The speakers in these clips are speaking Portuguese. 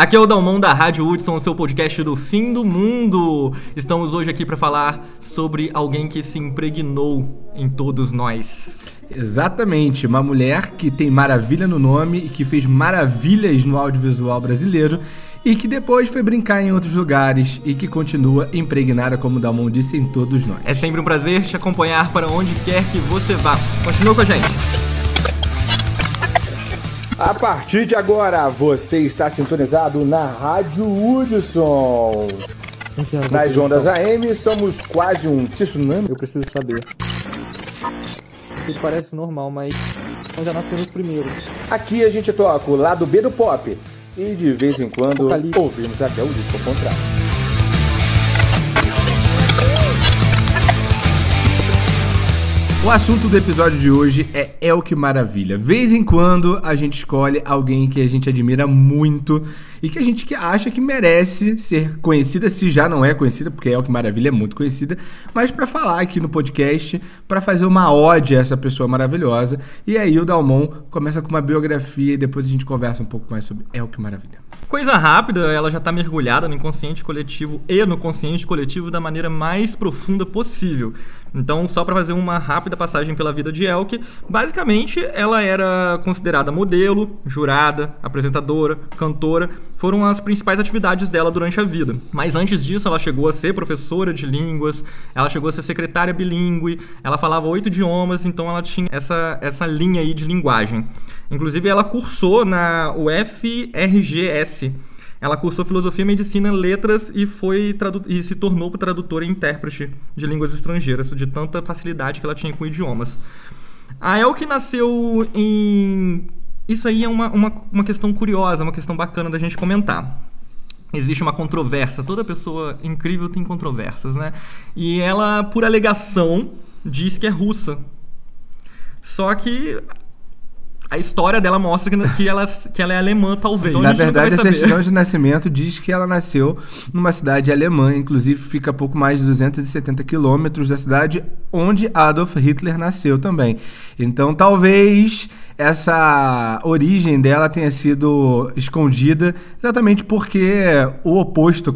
Aqui é o Dalmon da Rádio Hudson, seu podcast do fim do mundo. Estamos hoje aqui para falar sobre alguém que se impregnou em todos nós. Exatamente, uma mulher que tem maravilha no nome e que fez maravilhas no audiovisual brasileiro e que depois foi brincar em outros lugares e que continua impregnada, como o Dalmon disse, em todos nós. É sempre um prazer te acompanhar para onde quer que você vá. Continua com a gente. A partir de agora, você está sintonizado na Rádio Hudson. Nas ondas AM, somos quase um tsunami. Eu preciso saber. Isso parece normal, mas nós já nascemos primeiros. Aqui a gente toca o lado B do pop. E de vez em quando Apocalipse. ouvimos até o disco ao contrário. O assunto do episódio de hoje é El que Maravilha. Vez em quando a gente escolhe alguém que a gente admira muito e que a gente acha que merece ser conhecida, se já não é conhecida, porque El que Maravilha é muito conhecida, mas para falar aqui no podcast, para fazer uma ode a essa pessoa maravilhosa. E aí o Dalmon começa com uma biografia e depois a gente conversa um pouco mais sobre El que Maravilha. Coisa rápida, ela já está mergulhada no inconsciente coletivo e no consciente coletivo da maneira mais profunda possível. Então, só para fazer uma rápida passagem pela vida de Elke, basicamente ela era considerada modelo, jurada, apresentadora, cantora, foram as principais atividades dela durante a vida. Mas antes disso, ela chegou a ser professora de línguas, ela chegou a ser secretária bilíngue, ela falava oito idiomas, então ela tinha essa, essa linha aí de linguagem. Inclusive, ela cursou na UFRGS. Ela cursou filosofia, medicina, letras e foi e se tornou tradutora e intérprete de línguas estrangeiras, de tanta facilidade que ela tinha com idiomas. A Elke nasceu em. Isso aí é uma, uma, uma questão curiosa, uma questão bacana da gente comentar. Existe uma controvérsia, toda pessoa incrível tem controvérsias, né? E ela, por alegação, diz que é russa. Só que a história dela mostra que, que, ela, que ela é alemã, talvez. Então Na verdade, a certidão de nascimento diz que ela nasceu numa cidade alemã, inclusive fica a pouco mais de 270 quilômetros da cidade onde Adolf Hitler nasceu também. Então, talvez essa origem dela tenha sido escondida exatamente porque o oposto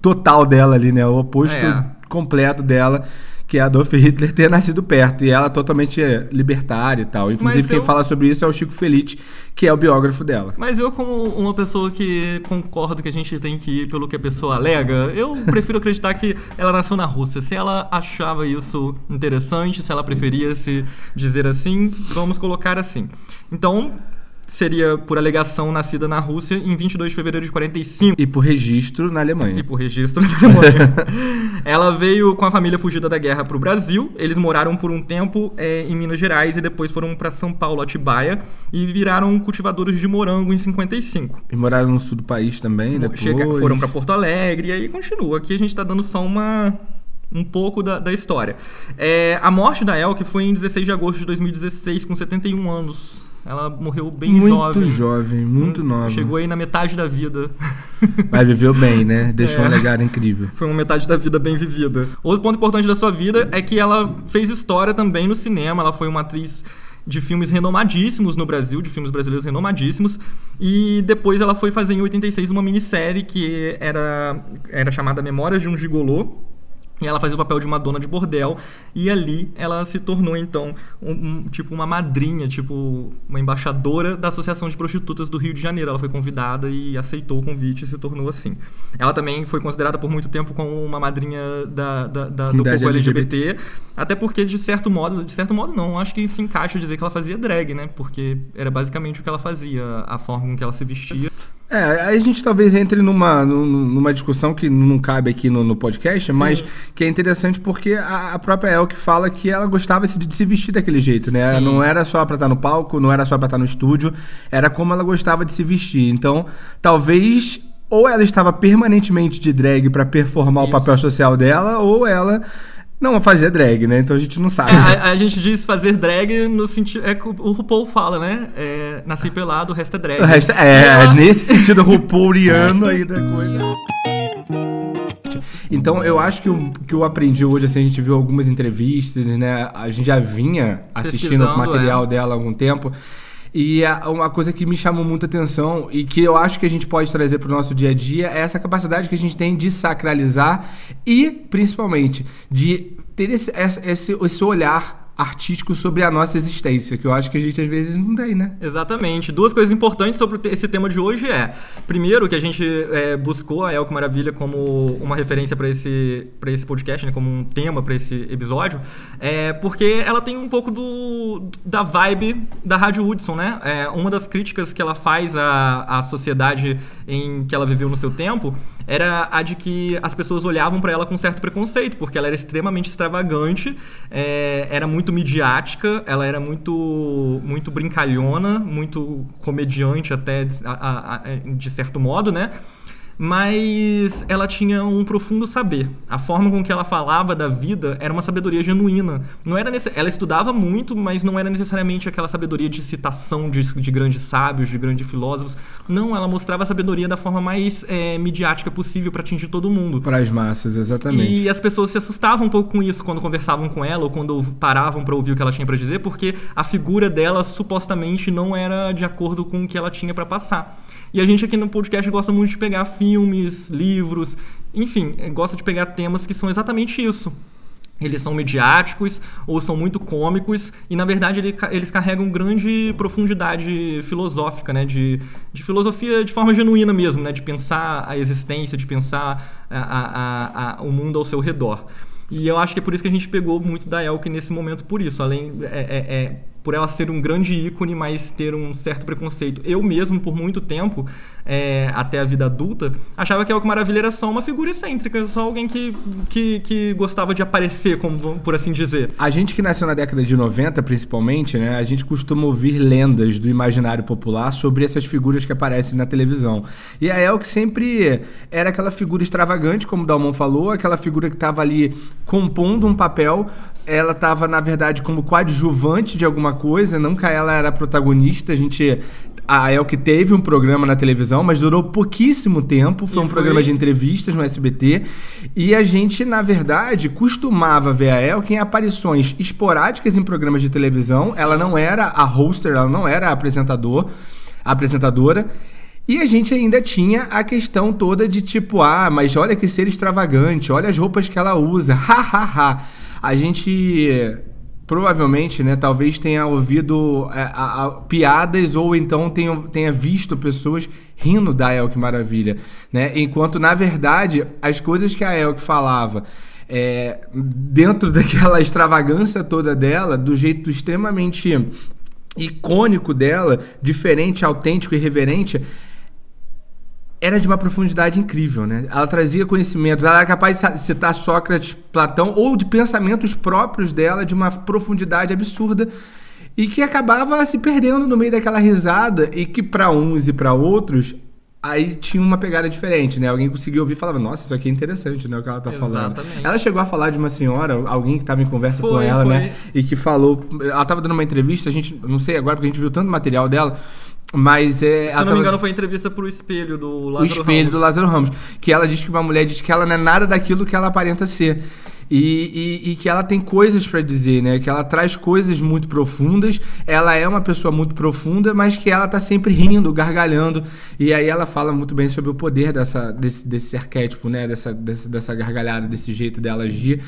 total dela ali, né? O oposto É. completo dela. Que é Adolf Hitler ter nascido perto. E ela totalmente libertária e tal. Inclusive, Mas quem eu- fala sobre isso é o Chico Felice, que é o biógrafo dela. Mas eu, como uma pessoa que concordo que a gente tem que ir pelo que a pessoa alega, eu prefiro acreditar que ela nasceu na Rússia. Se ela achava isso interessante, se ela preferia se dizer assim, vamos colocar assim. Então, seria por alegação nascida na Rússia em 22 de fevereiro de 45. E por registro na Alemanha. E por registro da Alemanha. Ela veio com a família fugida da guerra para o Brasil. Eles moraram por um tempo é, em Minas Gerais e depois foram para São Paulo, Atibaia, e viraram cultivadores de morango em 55. E moraram no sul do país também, depois. Chega- foram para Porto Alegre e aí continua. Aqui a gente está dando só uma um pouco da, da história. É, a morte da Elke foi em 16 de agosto de 2016, com 71 anos. Ela morreu bem Muito jovem. jovem, muito Hum, nova. Chegou aí na metade da vida. Mas viveu bem, né? Deixou É. um legado incrível. Foi uma metade da vida bem vivida. Outro ponto importante da sua vida é que ela fez história também no cinema. Ela foi uma atriz de filmes renomadíssimos no Brasil, de filmes brasileiros renomadíssimos. E depois ela foi fazer em 86 uma minissérie que era, era chamada Memórias de um Gigolô. E ela fazia o papel de uma dona de bordel. E ali ela se tornou, então, um, um- tipo uma madrinha, tipo uma embaixadora da Associação de Prostitutas do Rio de Janeiro. Ela foi convidada e aceitou o convite e se tornou assim. Ela também foi considerada por muito tempo como uma madrinha da, da- da- do povo LGBT. Até porque, de certo modo, de certo modo não, acho que se encaixa dizer que ela fazia drag, né? Porque era basicamente o que ela fazia, a forma com que ela se vestia. É, aí a gente talvez entre numa, num- numa discussão que não cabe aqui no, no podcast, mas que é interessante porque a, a própria Elke fala que ela gostava de, de se vestir daquele jeito, né? Sim. Não era só pra estar no palco, não era só pra estar no estúdio, era como ela gostava de se vestir. Então, talvez ou ela estava permanentemente de drag pra performar o Isso. papel social dela, ou ela não fazia drag, né? Então a gente não sabe. É, a, a gente diz fazer drag no sentido. É que o RuPaul fala, né? É, nasci pelado, o resto é drag. O resto, é, ela- nesse sentido rupouriano aí da coisa. Então, eu acho que o que eu aprendi hoje, assim, a gente viu algumas entrevistas, né? A gente já vinha assistindo o material é. dela há algum tempo. E uma coisa que me chamou muita atenção e que eu acho que a gente pode trazer para o nosso dia a dia é essa capacidade que a gente tem de sacralizar e, principalmente, de ter esse, esse- esse olhar artístico sobre a nossa existência, que eu acho que a gente às vezes não tem, né? Exatamente. Duas coisas importantes sobre esse tema de hoje é, primeiro, que a gente é, buscou a Elco Maravilha como uma referência para esse, esse podcast, né, como um tema para esse episódio, é porque ela tem um pouco do, da vibe da Rádio Hudson, né? É, uma das críticas que ela faz à, à sociedade em que ela viveu no seu tempo era a de que as pessoas olhavam para ela com certo preconceito, porque ela era extremamente extravagante, é, era muito midiática, ela era muito, muito brincalhona, muito comediante até de, a- a- de certo modo, né? Mas ela tinha um profundo saber. A forma com que ela falava da vida era uma sabedoria genuína. Não era nesse... Ela estudava muito, mas não era necessariamente aquela sabedoria de citação de, de grandes sábios, de grandes filósofos. Não, ela mostrava a sabedoria da forma mais é, midiática possível para atingir todo mundo. Para as massas, exatamente. E as pessoas se assustavam um pouco com isso quando conversavam com ela ou quando paravam para ouvir o que ela tinha para dizer, porque a figura dela supostamente não era de acordo com o que ela tinha para passar. E a gente aqui no podcast gosta muito de pegar filmes, livros, enfim, gosta de pegar temas que são exatamente isso. Eles são midiáticos ou são muito cômicos e, na verdade, ele eles carregam grande profundidade filosófica, né? De, de filosofia de forma genuína mesmo, né? De pensar a existência, de pensar a- a- a- a- o mundo ao seu redor. E eu acho que é por isso que a gente pegou muito da Elke nesse momento, por isso. Além, é, é- é por ela ser um grande ícone, mas ter um certo preconceito. Eu mesmo, por muito tempo, é, até a vida adulta, achava que a Elke Maravilha era só uma figura excêntrica, só alguém que, que, que gostava de aparecer, como, por assim dizer. A gente que nasceu na década de 90, principalmente, né? A gente costuma ouvir lendas do imaginário popular sobre essas figuras que aparecem na televisão. E a Elke sempre era aquela figura extravagante, como o Dalmon falou, aquela figura que estava ali compondo um papel. Ela estava, na verdade, como coadjuvante de alguma coisa, nunca ela era protagonista. A gente. A Elke teve um programa na televisão, mas durou pouquíssimo tempo. Foi E um foi- programa de entrevistas no SBT. E a gente, na verdade, costumava ver a Elke em aparições esporádicas em programas de televisão. Ela não era a hoster, ela não era a apresentador, a apresentadora. E a gente ainda tinha a questão toda de tipo, ah, mas olha que ser extravagante, olha as roupas que ela usa, ha, ha, ha. A gente provavelmente, né, talvez tenha ouvido é, a- a- piadas ou então tenha, tenha visto pessoas rindo da Elke Maravilha, né? Enquanto na verdade as coisas que a Elke falava é, dentro daquela extravagância toda dela, do jeito extremamente icônico dela, diferente, autêntico e reverente, era de uma profundidade incrível, né? Ela trazia conhecimentos, ela era capaz de citar Sócrates, Platão ou de pensamentos próprios dela de uma profundidade absurda e que acabava se perdendo no meio daquela risada e que para uns e para outros aí tinha uma pegada diferente, né? Alguém conseguia ouvir e falava, nossa, isso aqui é interessante, né? O que ela tá falando. Exatamente. Ela chegou a falar de uma senhora, alguém que estava em conversa com Foi, ela, foi. né? E que falou, ela tava dando uma entrevista, a gente, não sei agora porque a gente viu tanto material dela, mas é, Se eu não me engano, foi entrevista pro espelho do o Lázaro espelho Ramos. do Lázaro Ramos. Que ela diz que uma mulher diz que ela não é nada daquilo que ela aparenta ser. E, e- e que ela tem coisas pra dizer, né? Que ela traz coisas muito profundas. Ela é uma pessoa muito profunda, mas que ela tá sempre rindo, gargalhando. E aí ela fala muito bem sobre o poder dessa, desse, desse arquétipo, né? Dessa, desse- dessa gargalhada, desse jeito dela agir.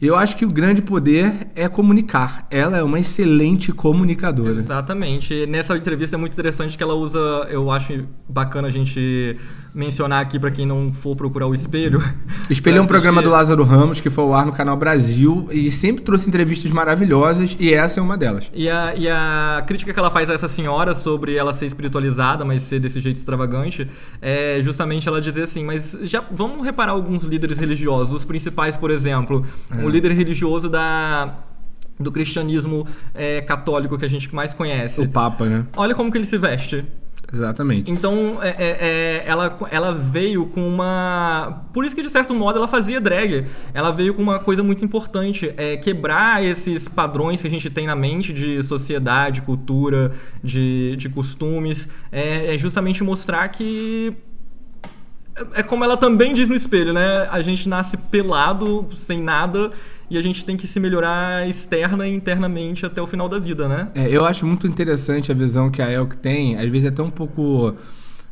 Eu acho que o grande poder é comunicar. Ela é uma excelente comunicadora. Exatamente. Nessa entrevista é muito interessante que ela usa, eu acho bacana a gente mencionar aqui pra quem não for procurar o espelho. Espelhei um pra programa do. Lázaro Ramos, que foi ao ar no Canal Brasil, e sempre trouxe entrevistas maravilhosas, e essa é uma delas. E a, e a crítica que ela faz a essa senhora sobre ela ser espiritualizada, mas ser desse jeito extravagante, é justamente ela dizer assim, mas já vamos reparar alguns líderes religiosos, os principais, por exemplo, o líder religioso da do cristianismo é, católico que a gente mais conhece. O Papa, né? Olha como que ele se veste. Exatamente. Então, é- é- é, ela, ela veio com uma. Por isso que, de certo modo, ela fazia drag. Ela veio com uma coisa muito importante: é quebrar esses padrões que a gente tem na mente de sociedade, cultura, de, de costumes. É, é justamente mostrar que é como ela também diz no espelho, né? A gente nasce pelado, sem nada, e a gente tem que se melhorar externa e internamente até o final da vida, né? É, eu acho muito interessante a visão que a Elk tem, às vezes é até um pouco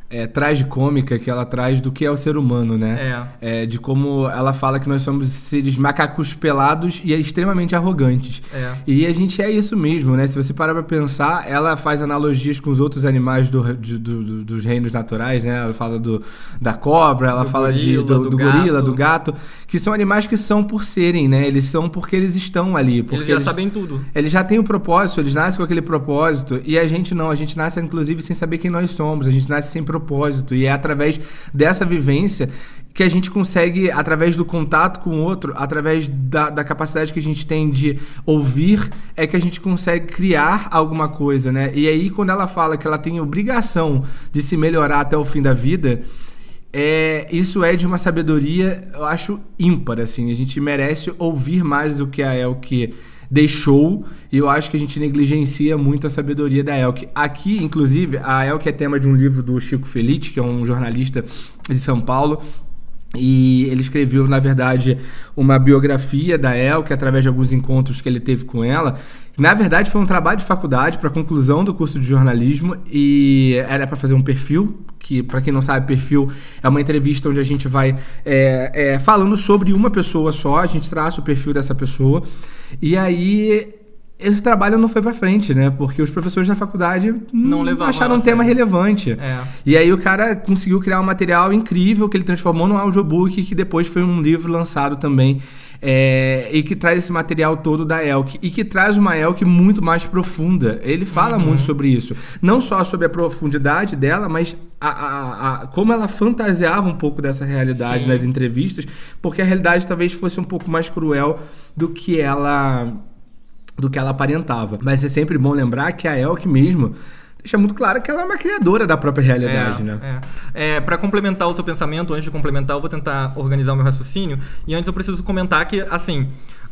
é, tragicômica que ela traz do que é o ser humano, né? É. é. De como ela fala que nós somos seres macacos pelados e extremamente arrogantes. É. E a gente é isso mesmo, né? Se você parar pra pensar, ela faz analogias com os outros animais do, do, do, dos reinos naturais, né? Ela fala do, da cobra, ela fala gorila, de, do, gorila, gato. do gato, que são animais que são por serem, né? Eles são porque eles estão ali. Porque Eles já sabem tudo. eles já têm o propósito, eles nascem com aquele propósito, e a gente não, a gente nasce inclusive sem saber quem nós somos, a gente nasce sem propósito, e é através dessa vivência que a gente consegue, através do contato com o outro, através da, da capacidade que a gente tem de ouvir, é que a gente consegue criar alguma coisa, né? E aí, quando ela fala que ela tem obrigação de se melhorar até o fim da vida, é, isso é de uma sabedoria, eu acho, ímpar, assim. A gente merece ouvir mais do que a Elke deixou, e eu acho que a gente negligencia muito a sabedoria da Elke. Aqui, inclusive, a Elke é tema de um livro do Chico Felice, que é um jornalista de São Paulo, e ele escreveu, na verdade, uma biografia da Elke através de alguns encontros que ele teve com ela. Na verdade, foi um trabalho de faculdade para conclusão do curso de jornalismo e era para fazer um perfil, que para quem não sabe, perfil é uma entrevista onde a gente vai é, é, falando sobre uma pessoa só, a gente traça o perfil dessa pessoa. E aí esse trabalho não foi para frente, né? Porque os professores da faculdade Não levavam acharam um tema relevante. É. E aí o cara conseguiu criar um material incrível que ele transformou num audiobook que depois foi um livro lançado também. é, e que traz esse material todo da Elk. E que traz uma Elk muito mais profunda. Ele fala Uhum. muito sobre isso. Não só sobre a profundidade dela, mas a, a- a- como ela fantasiava um pouco dessa realidade Sim. nas entrevistas, porque a realidade talvez fosse um pouco mais cruel do que ela do que ela aparentava. Mas é sempre bom lembrar que a Elk mesmo deixa muito claro que ela é uma criadora da própria realidade, é, né? É. É, para complementar o seu pensamento, antes de complementar, eu vou tentar organizar o meu raciocínio. E antes eu preciso comentar que, assim,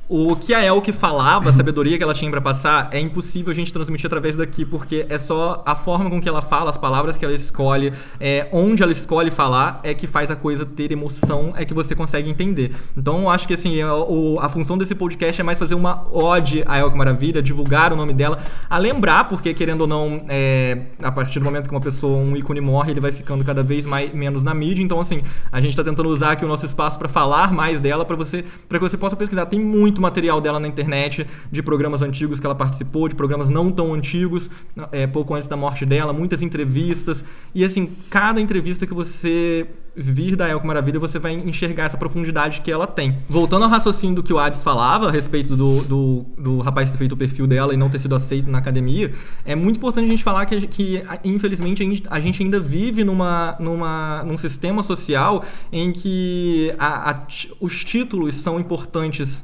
o que a Elke falava, a sabedoria que ela tinha para passar, é impossível a gente transmitir através daqui, porque é só a forma com que ela fala, as palavras que ela escolhe, é, onde ela escolhe falar, é que faz a coisa ter emoção, é que você consegue entender. Então eu acho que assim, é, o- a função desse podcast é mais fazer uma ode a Elke Maravilha, divulgar o nome dela, a lembrar, porque querendo ou não, é, a partir do momento que uma pessoa, um ícone morre, ele vai ficando cada vez mais, menos na mídia. Então, assim, a gente tá tentando usar aqui o nosso espaço para falar mais dela, para você, para que você possa pesquisar. Tem muito material dela na internet, de programas antigos que ela participou, de programas não tão antigos, é, pouco antes da morte dela, muitas entrevistas. E, assim, cada entrevista que você vir da Elko Maravilha, você vai enxergar essa profundidade que ela tem. Voltando ao raciocínio do que o Hades falava a respeito do, do, do rapaz ter feito o perfil dela e não ter sido aceito na academia, é muito importante a gente falar que, que, infelizmente, a gente, ainda vive numa, numa, num sistema social em que a- a os títulos são importantes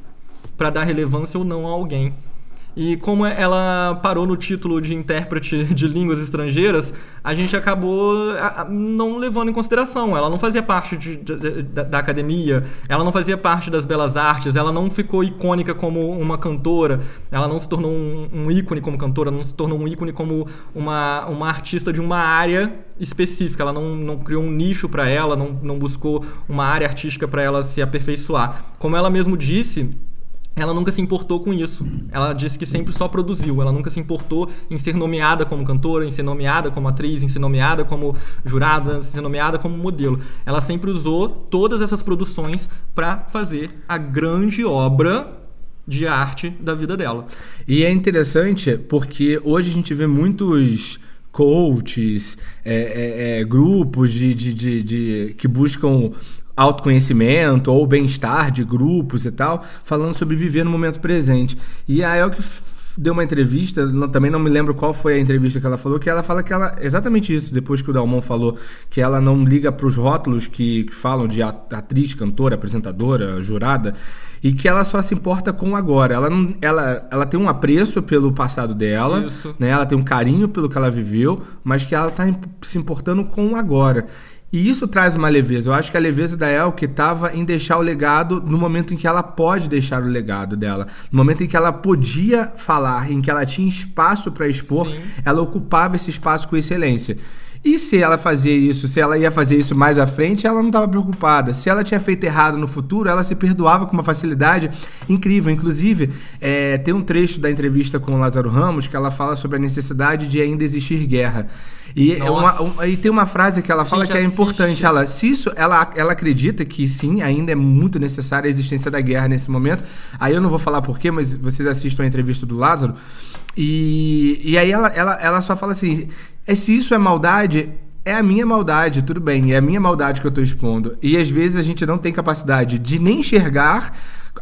para dar relevância ou não a alguém. E como ela parou no título de intérprete de línguas estrangeiras, a gente acabou não levando em consideração. Ela não fazia parte de- de- da, da academia, ela não fazia parte das belas artes, ela não ficou icônica como uma cantora, ela não se tornou um, um ícone como cantora, não se tornou um ícone como uma, uma artista de uma área específica. Ela não, não criou um nicho para ela, não, não buscou uma área artística para ela se aperfeiçoar. Como ela mesmo disse, ela nunca se importou com isso. Ela disse que sempre só produziu. Ela nunca se importou em ser nomeada como cantora, em ser nomeada como atriz, em ser nomeada como jurada, em ser nomeada como modelo. Ela sempre usou todas essas produções para fazer a grande obra de arte da vida dela. E é interessante porque hoje a gente vê muitos coaches, é, é, é, grupos de, de, de, de- que buscam autoconhecimento ou bem-estar de grupos e tal, falando sobre viver no momento presente. E a Elke f- deu uma entrevista, não- também não me lembro qual foi a entrevista que ela falou, que ela fala que ela, exatamente isso, depois que o Dalmon falou, que ela não liga para os rótulos que, que falam de at- atriz, cantora, apresentadora, jurada, e que ela só se importa com o agora. Ela, não, ela, ela tem um apreço pelo passado dela, Isso. né? Ela tem um carinho pelo que ela viveu, mas que ela está se importando com o agora. E isso traz uma leveza. Eu acho que a leveza da Elke estava em deixar o legado no momento em que ela pode deixar o legado dela. No momento em que ela podia falar, em que ela tinha espaço para expor, Sim. ela ocupava esse espaço com excelência. E se ela fazia isso, se ela ia fazer isso mais à frente, ela não estava preocupada. Se ela tinha feito errado no futuro, ela se perdoava com uma facilidade incrível. Inclusive, é, tem um trecho da entrevista com o Lázaro Ramos que ela fala sobre a necessidade de ainda existir guerra. E, é uma, um, e tem uma frase que ela fala que é assiste. importante. Ela, se isso, ela, ela acredita que sim, ainda é muito necessária a existência da guerra nesse momento. Aí eu não vou falar porquê, mas vocês assistam a entrevista do Lázaro. E, e aí ela, ela, ela só fala assim: é, se isso é maldade, é a minha maldade, tudo bem, é a minha maldade que eu estou expondo. E às vezes a gente não tem capacidade de nem enxergar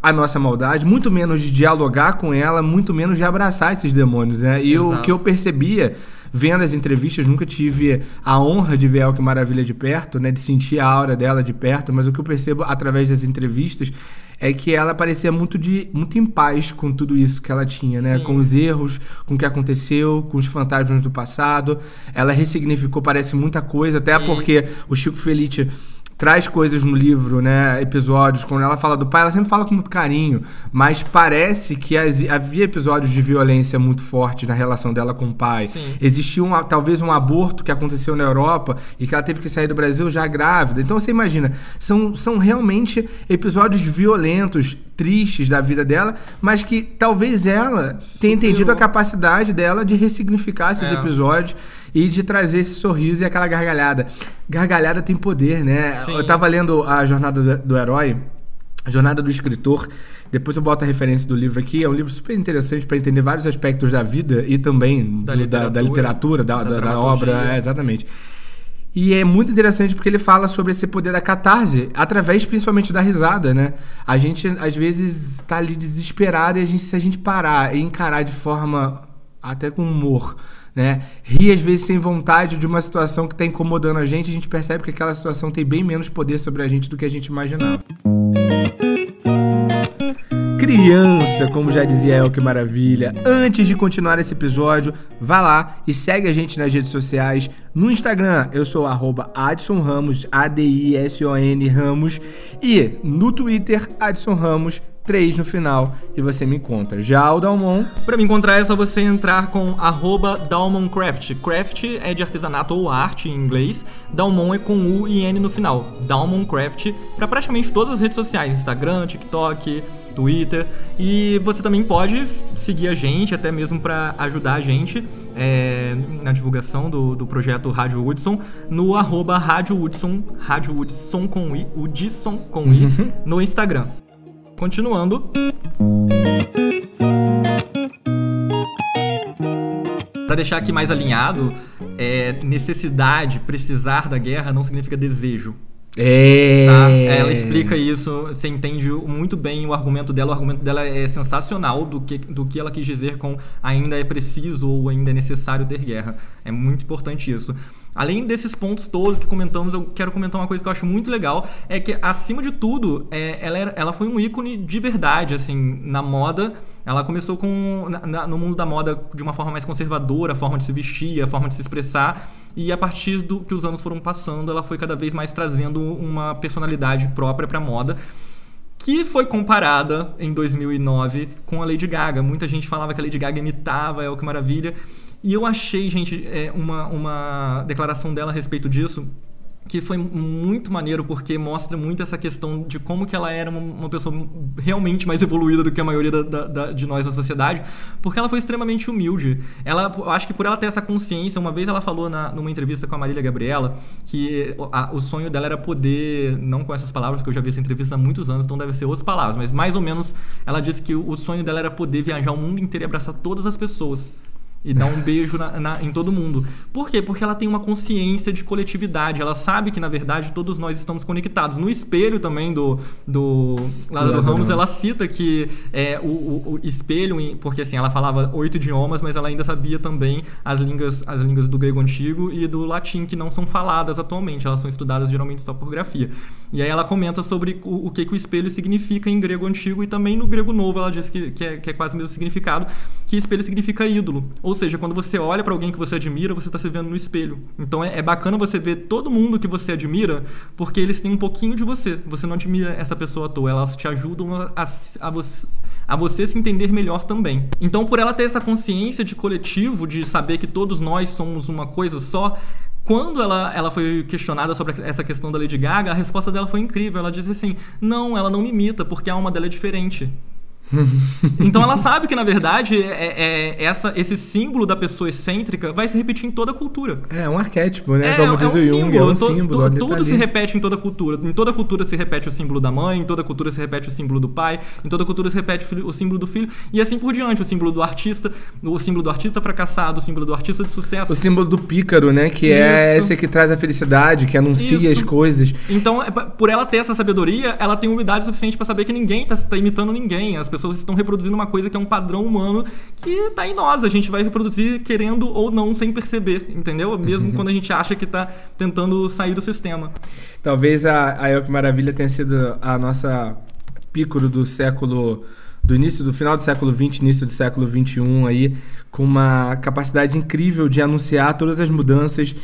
a nossa maldade, muito menos de dialogar com ela, muito menos de abraçar esses demônios, né? E o que eu percebia vendo as entrevistas, nunca tive a honra de ver a que Maravilha de perto, né? De sentir a aura dela de perto, mas o que eu percebo através das entrevistas é que ela parecia muito, de, muito em paz com tudo isso que ela tinha, né? Sim. Com os erros, com o que aconteceu, com os fantasmas do passado. Ela ressignificou, parece, muita coisa, até e... porque o Chico Felice traz coisas no livro, né? Episódios, quando ela fala do pai, ela sempre fala com muito carinho, mas parece que havia episódios de violência muito forte na relação dela com o pai. Sim. Existia um, talvez um aborto que aconteceu na Europa e que ela teve que sair do Brasil já grávida. Então você imagina, são, são realmente episódios violentos, tristes da vida dela, mas que talvez ela tenha entendido a capacidade dela de ressignificar esses é. episódios e de trazer esse sorriso e aquela gargalhada. Gargalhada tem poder, né? Sim. Eu tava lendo a Jornada do, Herói, a Jornada do Escritor. Depois eu boto a referência do livro aqui. É um livro super interessante para entender vários aspectos da vida e também da, do, literatura, da, da, literatura, da, da obra. É, exatamente. E é muito interessante porque ele fala sobre esse poder da catarse, através principalmente da risada, né? A gente, às vezes, está ali desesperado e a gente, se a gente parar e encarar de forma até com humor né? Às vezes sem vontade de uma situação que está incomodando a gente, a gente percebe que aquela situação tem bem menos poder sobre a gente do que a gente imaginava. Criança, como já dizia El, que maravilha. Antes de continuar esse episódio, vá lá e segue a gente nas redes sociais. No Instagram, eu sou Adson Ramos, A-D-I-S-O-N Ramos. E no Twitter, Adson Ramos 3 no final e você me encontra. Já o Dalmon. Para me encontrar é só você entrar com DalmonCraft. Craft é de artesanato ou arte em inglês. Dalmon é com U e N no final. DalmonCraft para praticamente todas as redes sociais: Instagram, TikTok. Twitter e você também pode seguir a gente até mesmo para ajudar a gente é, na divulgação do, do projeto Rádio Hudson no arroba Rádio Hudson, Rádio Hudson com I, Hudson com I, no Instagram. Continuando. Para deixar aqui mais alinhado, é, necessidade, precisar da guerra não significa desejo. É. Tá? Ela explica isso, você entende muito bem o argumento dela. O argumento dela é sensacional do que, do que ela quis dizer com ainda é preciso ou ainda é necessário ter guerra. É muito importante isso. Além desses pontos todos que comentamos, eu quero comentar uma coisa que eu acho muito legal, é que acima de tudo, é, ela, era, ela foi um ícone de verdade, assim, na moda. Ela começou com na, no mundo da moda de uma forma mais conservadora, a forma de se vestir, a forma de se expressar, e a partir do que os anos foram passando, ela foi cada vez mais trazendo uma personalidade própria para a moda que foi comparada em 2009 com a Lady Gaga. Muita gente falava que a Lady Gaga imitava, é o que maravilha. E eu achei, gente, é, uma, uma declaração dela a respeito disso que foi muito maneiro porque mostra muito essa questão de como que ela era uma, pessoa realmente mais evoluída do que a maioria da, da, da, de nós da sociedade, porque ela foi extremamente humilde. Ela, acho que por ela ter essa consciência, uma vez ela falou na, numa entrevista com a Marília Gabriela que a, o sonho dela era poder, não com essas palavras, porque eu já vi essa entrevista há muitos anos, então deve ser outras palavras, mas mais ou menos ela disse que o sonho dela era poder viajar o mundo inteiro e abraçar todas as pessoas e dar um beijo na, na, em todo mundo. Por quê? Porque ela tem uma consciência de coletividade. Ela sabe que, na verdade, todos nós estamos conectados. No espelho também do, do Lázaro Ramos, ela cita que é, o, o, o, espelho, porque assim, ela falava oito idiomas, mas ela ainda sabia também as línguas, as línguas do grego antigo e do latim, que não são faladas atualmente. Elas são estudadas geralmente só por grafia. E aí ela comenta sobre o, o que, que o espelho significa em grego antigo e também no grego novo. Ela diz que, que, é, que é quase o mesmo significado, que espelho significa ídolo. Ou seja, quando você olha para alguém que você admira, você está se vendo no espelho. Então é, é, bacana você ver todo mundo que você admira, porque eles têm um pouquinho de você. Você não admira essa pessoa à toa, elas te ajudam a, a, a você a você se entender melhor também. Então, por ela ter essa consciência de coletivo, de saber que todos nós somos uma coisa só, Quando ela, ela foi questionada sobre essa questão da Lady Gaga, a resposta dela foi incrível. Ela disse assim: Não, ela não me imita, porque a alma dela é diferente. então ela sabe que, na verdade, é, é, essa, esse símbolo da pessoa excêntrica vai se repetir em toda a cultura. É um arquétipo, né? É, Como é diz um o Jung, símbolo. é um To- símbolo. to- ele tudo tá se repete em toda cultura. Em toda cultura se repete o símbolo da mãe, em toda cultura se repete o símbolo do pai, em toda cultura se repete o símbolo do filho, e assim por diante. O símbolo do artista, o símbolo do artista fracassado, o símbolo do artista de sucesso. O símbolo do pícaro, né? Que é Isso. esse que traz a felicidade, que anuncia Isso. as coisas. Então, é por ela ter essa sabedoria, ela tem humildade suficiente pra saber que ninguém tá, tá imitando ninguém. As pessoas estão reproduzindo uma coisa que é um padrão humano que tá em nós. A gente vai reproduzir querendo ou não sem perceber, entendeu? Mesmo Uhum. quando a gente acha que tá tentando sair do sistema. Talvez a, a El Que Maravilha tenha sido a nossa pícoro do século. Do início, do final do século XX, início do século XXI aí, com uma capacidade incrível de anunciar todas as mudanças,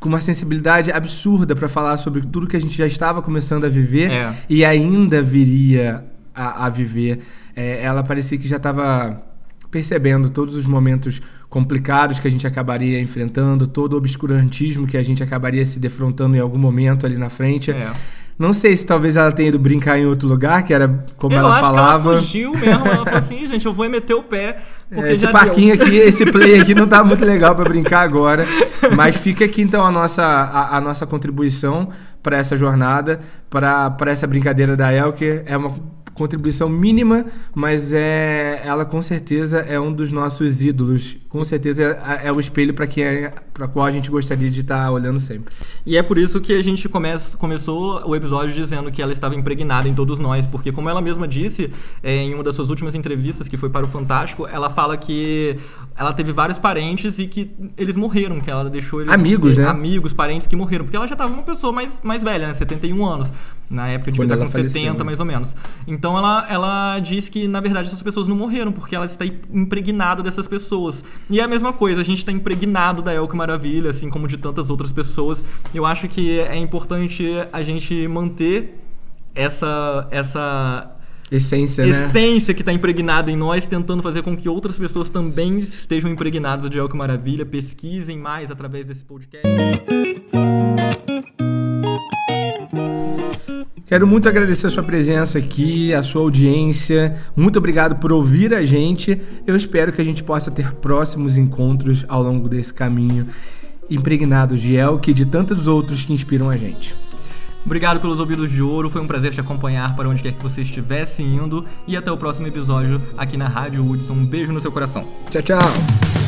com uma sensibilidade absurda para falar sobre tudo que a gente já estava começando a viver É. e ainda viria a, a viver. É, ela parecia que já estava percebendo todos os momentos complicados que a gente acabaria enfrentando, todo o obscurantismo que a gente acabaria se defrontando em algum momento ali na frente. É. Não sei se talvez ela tenha ido brincar em outro lugar, que era como eu ela falava. ela fugiu mesmo. Ela falou assim, gente, eu vou meter o pé. Porque É, esse parquinho deu. aqui, esse play aqui não tá muito legal pra brincar agora. Mas fica aqui então a nossa, a, a nossa contribuição para essa jornada, para essa brincadeira da Elke. É uma contribuição mínima, mas é ela com certeza é um dos nossos ídolos. Com certeza é, é o espelho para quem para qual a gente gostaria de estar olhando sempre. E é por isso que a gente começa, começou o episódio dizendo que ela estava impregnada em todos nós, porque como ela mesma disse é, em uma das suas últimas entrevistas, que foi para o Fantástico, ela fala que ela teve vários parentes e que eles morreram, que ela deixou eles... Amigos, né? Amigos, parentes que morreram, porque ela já estava uma pessoa mais, mais velha, né? 71 anos. Na época devia Quando estar com faleceu, 70, né? mais ou menos. Então ela, ela diz que, na verdade, essas pessoas não morreram, porque ela está impregnada dessas pessoas. E é a mesma coisa, a gente está impregnado da Elke Maravilha, assim como de tantas outras pessoas. Eu acho que é importante a gente manter essa, essa Essência, né? essência que está impregnada em nós, tentando fazer com que outras pessoas também estejam impregnadas de Elke Maravilha, pesquisem mais através desse podcast. Quero muito agradecer a sua presença aqui, a sua audiência. Muito obrigado por ouvir a gente. Eu espero que a gente possa ter próximos encontros ao longo desse caminho, impregnados de Elke e de tantos outros que inspiram a gente. Obrigado pelos ouvidos de ouro, foi um prazer te acompanhar para onde quer que você estivesse indo e até o próximo episódio aqui na Rádio Hudson. Um beijo no seu coração. Tchau, tchau.